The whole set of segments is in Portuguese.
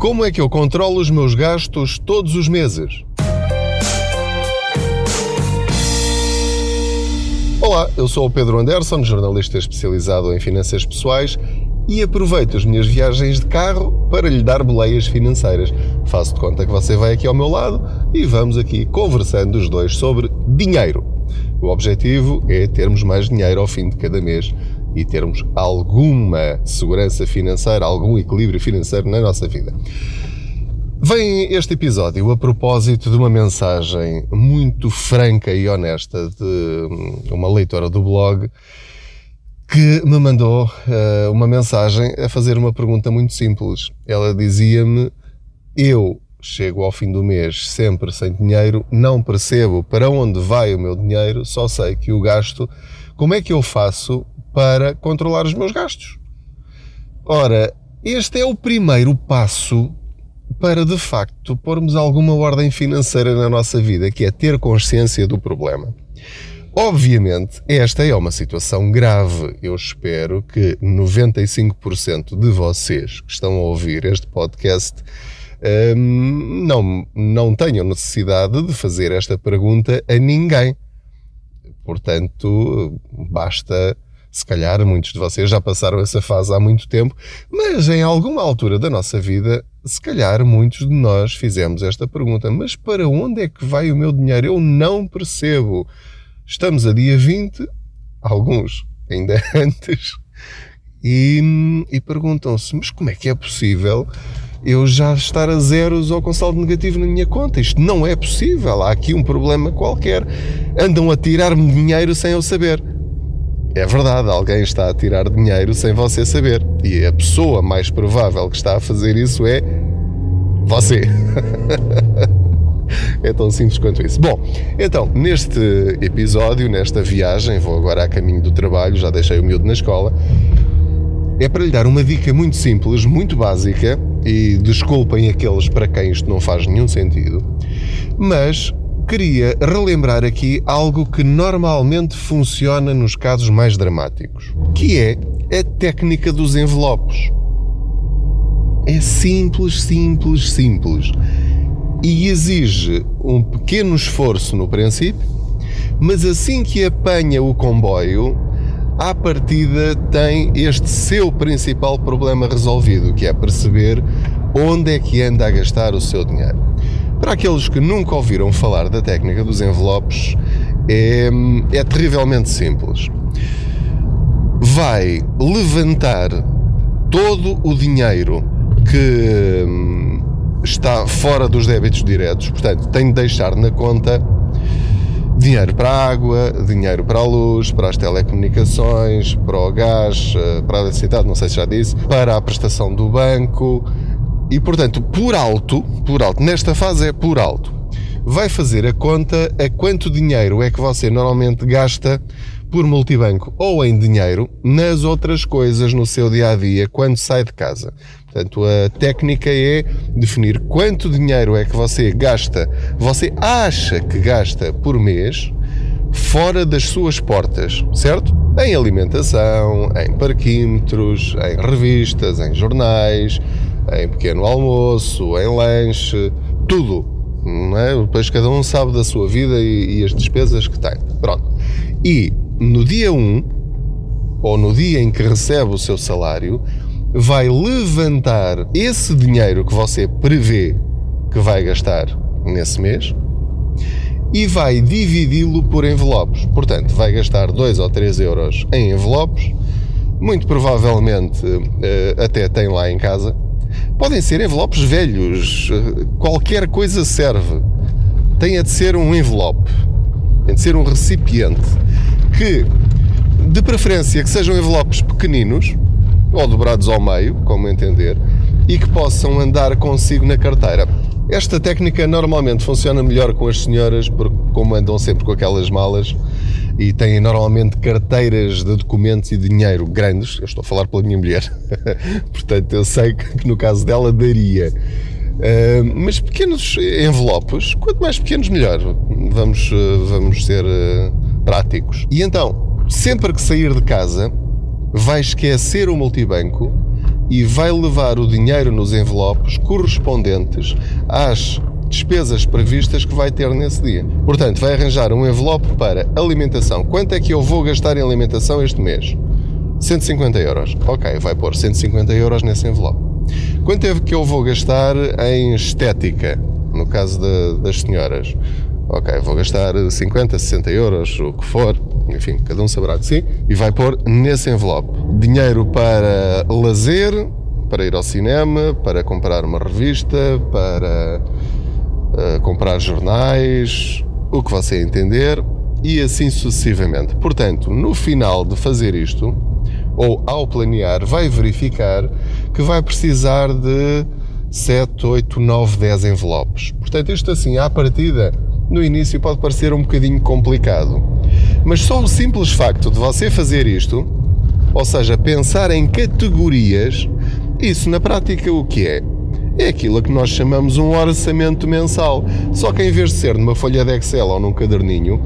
Como é que eu controlo os meus gastos todos os meses? Olá, eu sou o Pedro Anderson, jornalista especializado em finanças pessoais e aproveito as minhas viagens de carro para lhe dar boleias financeiras. Faço de conta que você vai aqui ao meu lado e vamos aqui conversando os dois sobre dinheiro. O objetivo é termos mais dinheiro ao fim de cada mês e termos alguma segurança financeira, algum equilíbrio financeiro na nossa vida. Vem este episódio a propósito de uma mensagem muito franca e honesta de uma leitora do blog que me mandou uh, uma mensagem a fazer uma pergunta muito simples. Ela dizia-me: Eu chego ao fim do mês sempre sem dinheiro, não percebo para onde vai o meu dinheiro, só sei que o gasto. Como é que eu faço para controlar os meus gastos. Ora, este é o primeiro passo para de facto pormos alguma ordem financeira na nossa vida, que é ter consciência do problema. Obviamente, esta é uma situação grave. Eu espero que 95% de vocês que estão a ouvir este podcast hum, não, não tenham necessidade de fazer esta pergunta a ninguém. Portanto, basta se calhar muitos de vocês já passaram essa fase há muito tempo, mas em alguma altura da nossa vida, se calhar muitos de nós fizemos esta pergunta: mas para onde é que vai o meu dinheiro? Eu não percebo. Estamos a dia 20, alguns ainda antes, e, e perguntam-se: mas como é que é possível? eu já estar a zeros ou com saldo negativo na minha conta. Isto não é possível. Há aqui um problema qualquer. Andam a tirar-me dinheiro sem eu saber. É verdade, alguém está a tirar dinheiro sem você saber. E a pessoa mais provável que está a fazer isso é você. é tão simples quanto isso. Bom, então, neste episódio, nesta viagem, vou agora a caminho do trabalho, já deixei o miúdo na escola. É para lhe dar uma dica muito simples, muito básica, e desculpem aqueles para quem isto não faz nenhum sentido, mas queria relembrar aqui algo que normalmente funciona nos casos mais dramáticos, que é a técnica dos envelopes. É simples, simples, simples. E exige um pequeno esforço no princípio, mas assim que apanha o comboio, à partida tem este seu principal problema resolvido, que é perceber onde é que anda a gastar o seu dinheiro. Para aqueles que nunca ouviram falar da técnica dos envelopes, é, é terrivelmente simples. Vai levantar todo o dinheiro que hum, está fora dos débitos diretos, portanto, tem de deixar na conta dinheiro para a água, dinheiro para a luz, para as telecomunicações, para o gás, eh, para a eletricidade, não sei se já disse, para a prestação do banco, e portanto, por alto, por alto, nesta fase é por alto, vai fazer a conta a quanto dinheiro é que você normalmente gasta por multibanco ou em dinheiro nas outras coisas no seu dia a dia quando sai de casa. Portanto, a técnica é definir quanto dinheiro é que você gasta, você acha que gasta por mês fora das suas portas, certo? Em alimentação, em parquímetros, em revistas, em jornais, em pequeno almoço, em lanche, tudo. Não é? Depois cada um sabe da sua vida e, e as despesas que tem. Pronto. E no dia 1, ou no dia em que recebe o seu salário, vai levantar esse dinheiro que você prevê que vai gastar nesse mês e vai dividi-lo por envelopes. Portanto, vai gastar 2 ou 3 euros em envelopes, muito provavelmente eh, até tem lá em casa Podem ser envelopes velhos, qualquer coisa serve. Tem de ser um envelope, tem de ser um recipiente que, de preferência, que sejam envelopes pequeninos ou dobrados ao meio, como entender, e que possam andar consigo na carteira. Esta técnica normalmente funciona melhor com as senhoras, porque como andam sempre com aquelas malas, e têm normalmente carteiras de documentos e dinheiro grandes. Eu estou a falar pela minha mulher, portanto eu sei que no caso dela daria. Uh, mas pequenos envelopes, quanto mais pequenos melhor. Vamos, uh, vamos ser uh, práticos. E então, sempre que sair de casa, vai esquecer o multibanco e vai levar o dinheiro nos envelopes correspondentes às despesas previstas que vai ter nesse dia. Portanto, vai arranjar um envelope para alimentação. Quanto é que eu vou gastar em alimentação este mês? 150 euros. Ok, vai pôr 150 euros nesse envelope. Quanto é que eu vou gastar em estética? No caso de, das senhoras. Ok, vou gastar 50, 60 euros, o que for. Enfim, cada um saberá de si. E vai pôr nesse envelope dinheiro para lazer, para ir ao cinema, para comprar uma revista, para uh, comprar jornais, o que você entender e assim sucessivamente. Portanto, no final de fazer isto, ou ao planear, vai verificar que vai precisar de 7, 8, 9, 10 envelopes. Portanto, isto assim, à partida, no início pode parecer um bocadinho complicado. Mas só o simples facto de você fazer isto, ou seja, pensar em categorias, isso na prática o que é? É aquilo que nós chamamos um orçamento mensal. Só que em vez de ser numa folha de Excel ou num caderninho,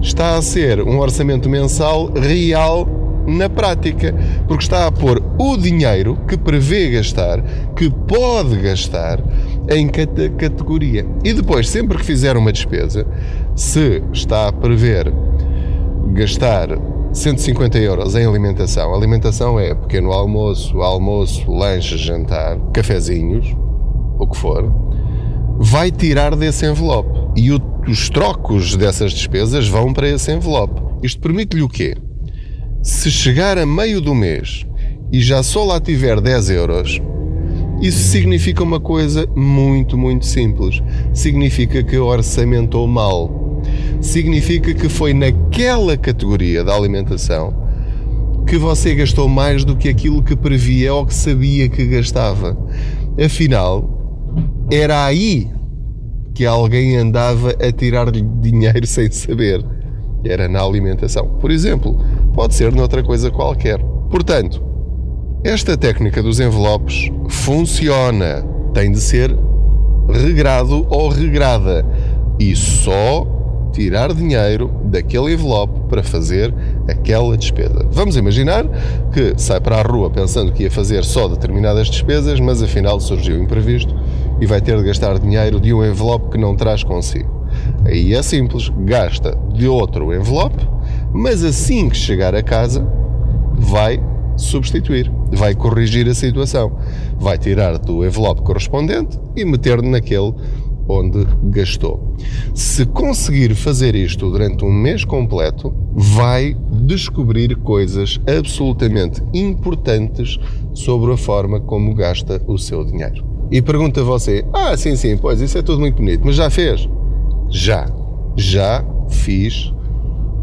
está a ser um orçamento mensal real na prática, porque está a pôr o dinheiro que prevê gastar, que pode gastar, em cada categoria. E depois, sempre que fizer uma despesa, se está a prever gastar 150 euros em alimentação, alimentação é pequeno almoço, almoço, lanche, jantar, cafezinhos, o que for, vai tirar desse envelope. E o, os trocos dessas despesas vão para esse envelope. Isto permite-lhe o quê? Se chegar a meio do mês e já só lá tiver 10 euros, isso significa uma coisa muito, muito simples. Significa que orçamentou mal. Significa que foi naquela categoria da alimentação que você gastou mais do que aquilo que previa ou que sabia que gastava. Afinal, era aí que alguém andava a tirar-lhe dinheiro sem saber. Era na alimentação. Por exemplo, pode ser noutra coisa qualquer. Portanto, esta técnica dos envelopes funciona. Tem de ser regrado ou regrada. E só tirar dinheiro daquele envelope para fazer aquela despesa. Vamos imaginar que sai para a rua pensando que ia fazer só determinadas despesas, mas afinal surgiu imprevisto e vai ter de gastar dinheiro de um envelope que não traz consigo. Aí é simples, gasta de outro envelope, mas assim que chegar a casa, vai substituir, vai corrigir a situação, vai tirar do envelope correspondente e meter naquele onde gastou. Se conseguir fazer isto durante um mês completo, vai descobrir coisas absolutamente importantes sobre a forma como gasta o seu dinheiro. E pergunta você: Ah, sim, sim, pois isso é tudo muito bonito, mas já fez? Já. Já fiz,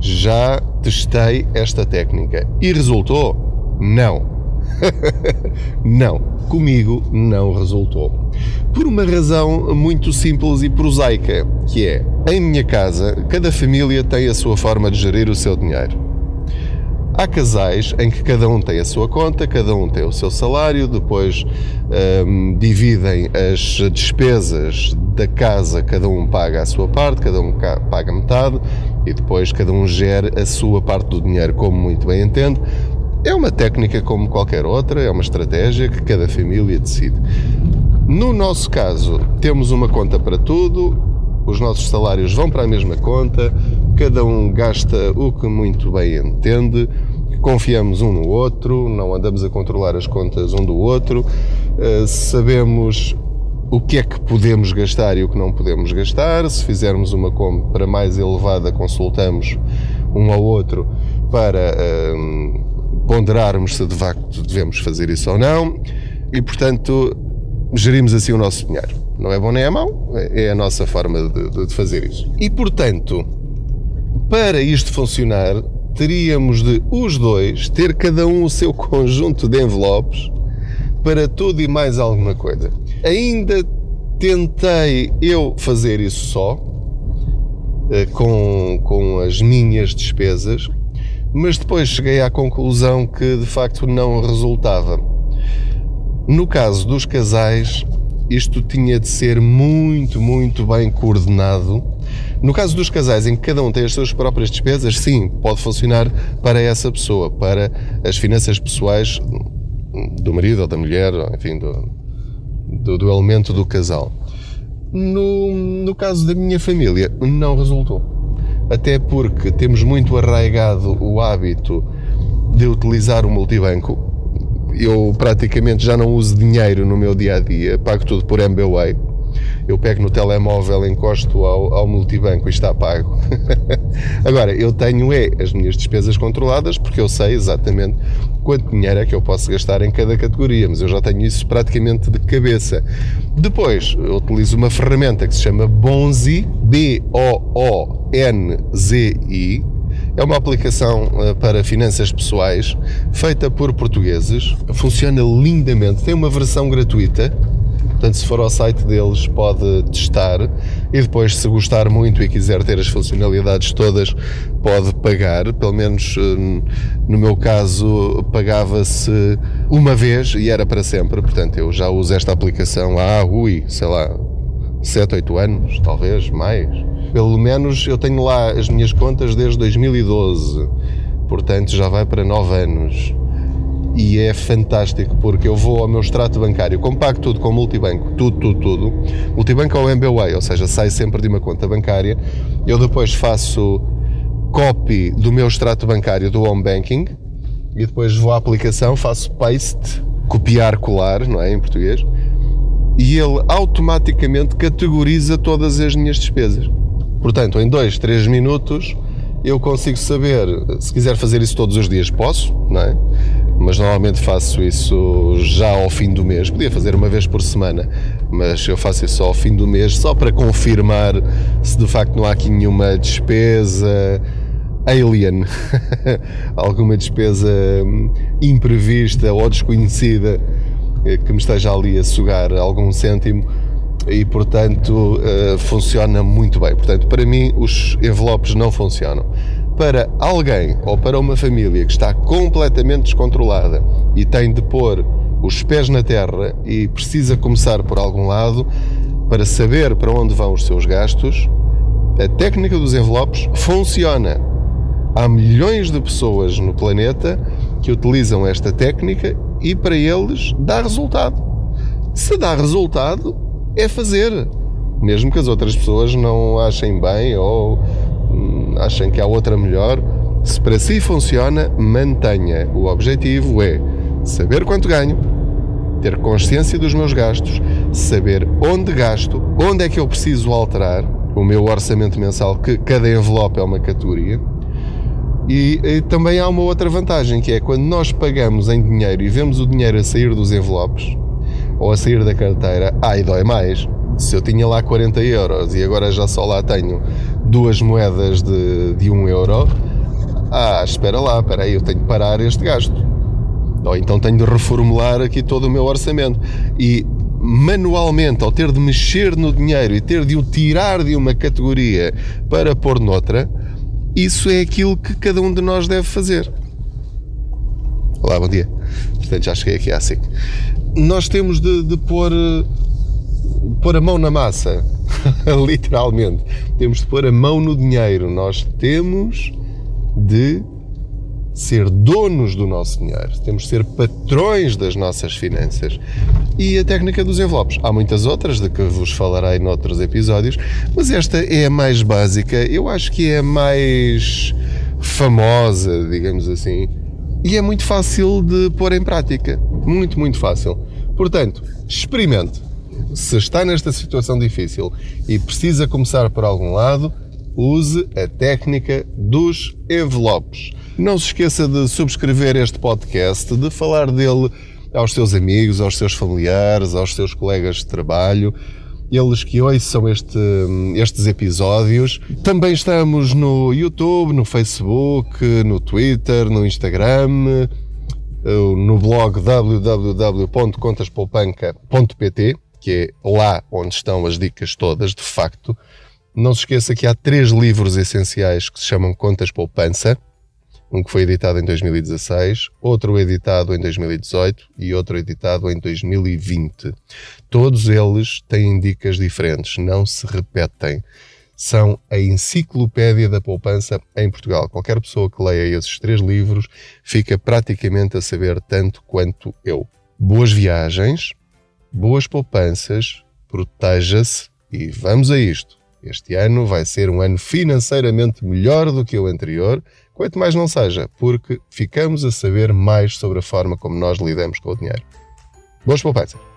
já testei esta técnica. E resultou? Não. não, comigo não resultou. Por uma razão muito simples e prosaica, que é, em minha casa, cada família tem a sua forma de gerir o seu dinheiro. Há casais em que cada um tem a sua conta, cada um tem o seu salário, depois um, dividem as despesas da casa, cada um paga a sua parte, cada um paga metade e depois cada um gera a sua parte do dinheiro como muito bem entende. É uma técnica como qualquer outra, é uma estratégia que cada família decide. No nosso caso, temos uma conta para tudo, os nossos salários vão para a mesma conta, cada um gasta o que muito bem entende, confiamos um no outro, não andamos a controlar as contas um do outro, eh, sabemos o que é que podemos gastar e o que não podemos gastar. Se fizermos uma compra mais elevada, consultamos um ao outro para um, ponderarmos se de facto devemos fazer isso ou não. E, portanto, gerimos assim o nosso dinheiro. Não é bom nem é mau, é a nossa forma de, de fazer isso. E, portanto, para isto funcionar, teríamos de os dois ter cada um o seu conjunto de envelopes para tudo e mais alguma coisa. Ainda tentei eu fazer isso só, eh, com, com as minhas despesas, mas depois cheguei à conclusão que de facto não resultava. No caso dos casais, isto tinha de ser muito, muito bem coordenado. No caso dos casais em que cada um tem as suas próprias despesas, sim, pode funcionar para essa pessoa, para as finanças pessoais do marido ou da mulher, enfim, do, do, do elemento do casal. No, no caso da minha família, não resultou. Até porque temos muito arraigado o hábito de utilizar o multibanco. Eu praticamente já não uso dinheiro no meu dia a dia, pago tudo por MBWay eu pego no telemóvel, encosto ao, ao multibanco e está pago. Agora, eu tenho é as minhas despesas controladas porque eu sei exatamente quanto dinheiro é que eu posso gastar em cada categoria, mas eu já tenho isso praticamente de cabeça. Depois, eu utilizo uma ferramenta que se chama Bonzi, B-O-O-N-Z-I, é uma aplicação eh, para finanças pessoais feita por portugueses. Funciona lindamente. Tem uma versão gratuita Portanto, se for ao site deles, pode testar e depois, se gostar muito e quiser ter as funcionalidades todas, pode pagar. Pelo menos eh, no meu caso, pagava-se uma vez e era para sempre. Portanto, eu já uso esta aplicação há, ui, sei lá, 7, 8 anos, talvez mais. Pelo menos eu tenho lá as minhas contas desde 2012. Portanto, já vai para 9 anos e é fantástico porque eu vou ao meu extrato bancário, como pago tudo com multibanco, tudo, tudo, tudo. Multibanco ou MBWay, ou seja, sai sempre de uma conta bancária. Eu depois faço copy do meu extrato bancário do home banking e depois vou à aplicação, faço paste, copiar, colar, não é em português, e ele automaticamente categoriza todas as minhas despesas. Portanto, em 2, 3 minutos eu consigo saber, se quiser fazer isso todos os dias, posso, não é? Mas normalmente faço isso já ao fim do mês. Podia fazer uma vez por semana, mas eu faço isso ao fim do mês só para confirmar se de facto não há aqui nenhuma despesa alien, alguma despesa imprevista ou desconhecida eh, que me esteja ali a sugar algum cêntimo e portanto uh, funciona muito bem. Portanto, para mim os envelopes não funcionam. Para alguém ou para uma família que está completamente descontrolada e tem de pôr os pés na terra e precisa começar por algum lado para saber para onde vão os seus gastos, a técnica dos envelopes funciona. Há milhões de pessoas no planeta que utilizam esta técnica e para eles dá resultado. Se dá resultado, é fazer. Mesmo que as outras pessoas não achem bem ou achem que há outra melhor, se para si funciona, mantenha. O objetivo é saber quanto ganho, ter consciência dos meus gastos, saber onde gasto, onde é que eu preciso alterar o meu orçamento mensal, que cada envelope é uma categoria. E, e, também há uma outra vantagem, que é quando nós pagamos em dinheiro e vemos o dinheiro a sair dos envelopes, ou a sair da carteira, ai, dói mais. Se eu tinha lá 40 euros e agora já só lá tenho duas moedas de, de 1 euro, ah, espera lá, espera aí, eu tenho que parar este gasto. Ou então tenho de reformular aqui todo o meu orçamento. E manualmente, ao ter de mexer no dinheiro e ter de o tirar de uma categoria para pôr noutra, isso é aquilo que cada um de nós deve fazer. Olá, bom dia. Portanto, já cheguei aqui à SIC nós temos de, de pôr, pôr a mão na massa, literalmente. Temos de pôr a mão no dinheiro. Nós temos de ser donos do nosso dinheiro, temos de ser patrões das nossas finanças. E a técnica dos envelopes. Há muitas outras de que vos falarei noutros episódios, mas esta é a mais básica, eu acho que é a mais famosa, digamos assim, e é muito fácil de pôr em prática. Muito, muito fácil. Portanto, experimente. Se está nesta situação difícil e precisa começar por algum lado, use a técnica dos envelopes. Não se esqueça de subscrever este podcast, de falar dele aos seus amigos, aos seus familiares, aos seus colegas de trabalho eles que ouçam este, estes episódios. Também estamos no YouTube, no Facebook, no Twitter, no Instagram, eh, no blog www.contaspoupanca.pt, que é lá onde estão as dicas todas, de facto. Não se esqueça que há três livros essenciais que se chamam Contas Poupança um que foi editado em 2016, outro editado em 2018 e outro editado em 2020. Todos eles têm dicas diferentes, não se repetem. são a enciclopédia da poupança em Portugal. Qualquer pessoa que leia esses três livros fica praticamente a saber tanto quanto eu. Boas viagens, boas poupanças, proteja-se e vamos a isto. Este ano vai ser um ano financeiramente melhor do que o anterior, quanto mais não seja, porque ficamos a saber mais sobre a forma como nós lidamos com o dinheiro. Boas poupanças!